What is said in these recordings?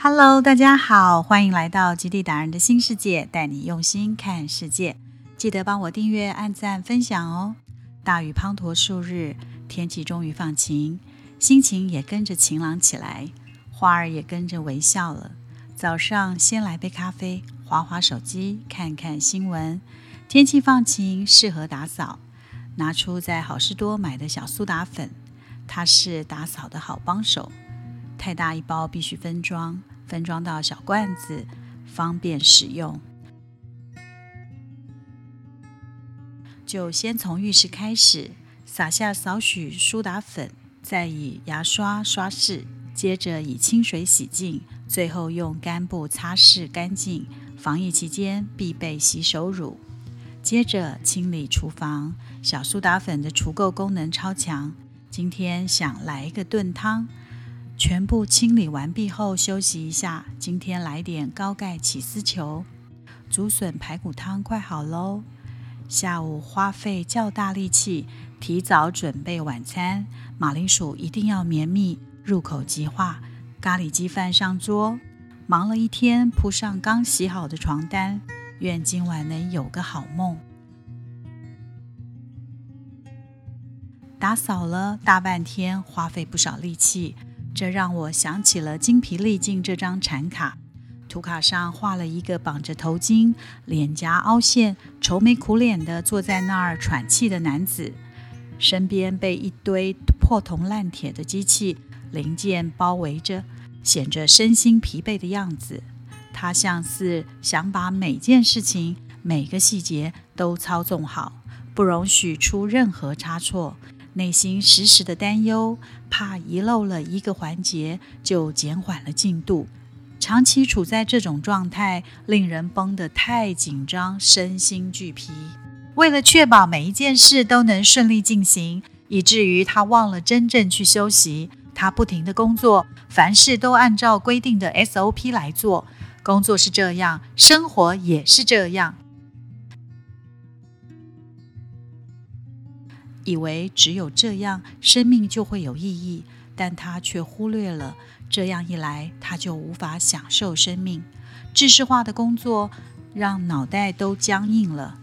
Hello，大家好，欢迎来到极地达人的新世界，带你用心看世界。记得帮我订阅、按赞、分享哦。大雨滂沱数日，天气终于放晴，心情也跟着晴朗起来，花儿也跟着微笑了。早上先来杯咖啡，划划手机，看看新闻。天气放晴，适合打扫。拿出在好事多买的小苏打粉，它是打扫的好帮手。太大一包必须分装，分装到小罐子，方便使用。就先从浴室开始，撒下少许苏打粉，再以牙刷刷拭，接着以清水洗净，最后用干布擦拭干净。防疫期间必备洗手乳。接着清理厨房，小苏打粉的除垢功能超强。今天想来一个炖汤。全部清理完毕后，休息一下。今天来点高钙起司球，竹笋排骨汤快好喽。下午花费较大力气，提早准备晚餐。马铃薯一定要绵密，入口即化。咖喱鸡饭上桌。忙了一天，铺上刚洗好的床单。愿今晚能有个好梦。打扫了大半天，花费不少力气。这让我想起了精疲力尽这张产卡，图卡上画了一个绑着头巾、脸颊凹陷、愁眉苦脸的坐在那儿喘气的男子，身边被一堆破铜烂铁的机器零件包围着，显着身心疲惫的样子。他像是想把每件事情、每个细节都操纵好，不容许出任何差错。内心时时的担忧，怕遗漏了一个环节就减缓了进度。长期处在这种状态，令人绷得太紧张，身心俱疲。为了确保每一件事都能顺利进行，以至于他忘了真正去休息。他不停的工作，凡事都按照规定的 SOP 来做。工作是这样，生活也是这样。以为只有这样，生命就会有意义，但他却忽略了，这样一来，他就无法享受生命。知识化的工作让脑袋都僵硬了。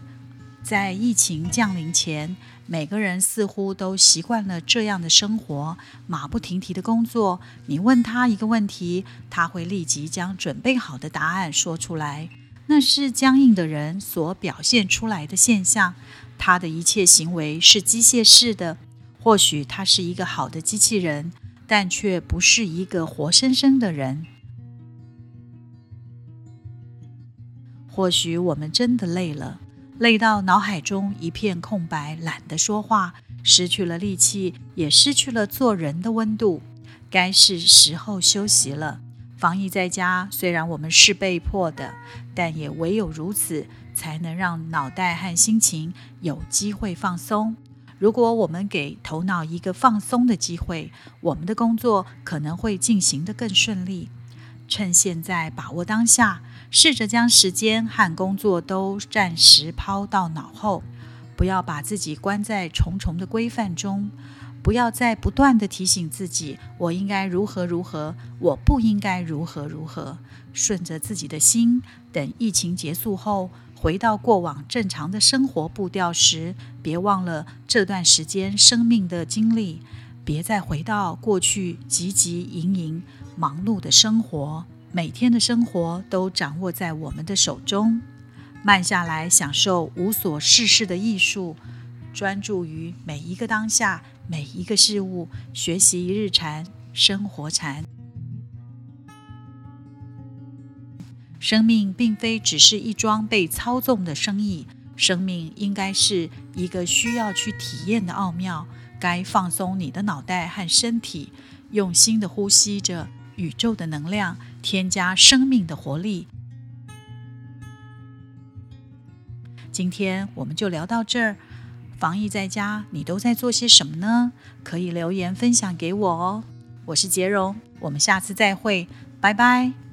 在疫情降临前，每个人似乎都习惯了这样的生活，马不停蹄的工作。你问他一个问题，他会立即将准备好的答案说出来。那是僵硬的人所表现出来的现象。他的一切行为是机械式的。或许他是一个好的机器人，但却不是一个活生生的人。或许我们真的累了，累到脑海中一片空白，懒得说话，失去了力气，也失去了做人的温度。该是时候休息了。防疫在家，虽然我们是被迫的，但也唯有如此，才能让脑袋和心情有机会放松。如果我们给头脑一个放松的机会，我们的工作可能会进行得更顺利。趁现在，把握当下，试着将时间和工作都暂时抛到脑后，不要把自己关在重重的规范中。不要再不断的提醒自己，我应该如何如何，我不应该如何如何。顺着自己的心，等疫情结束后，回到过往正常的生活步调时，别忘了这段时间生命的经历，别再回到过去汲汲营营、忙碌的生活。每天的生活都掌握在我们的手中，慢下来，享受无所事事的艺术。专注于每一个当下，每一个事物，学习日禅，生活禅。生命并非只是一桩被操纵的生意，生命应该是一个需要去体验的奥妙。该放松你的脑袋和身体，用心的呼吸着宇宙的能量，添加生命的活力。今天我们就聊到这儿。防疫在家，你都在做些什么呢？可以留言分享给我哦。我是杰荣，我们下次再会，拜拜。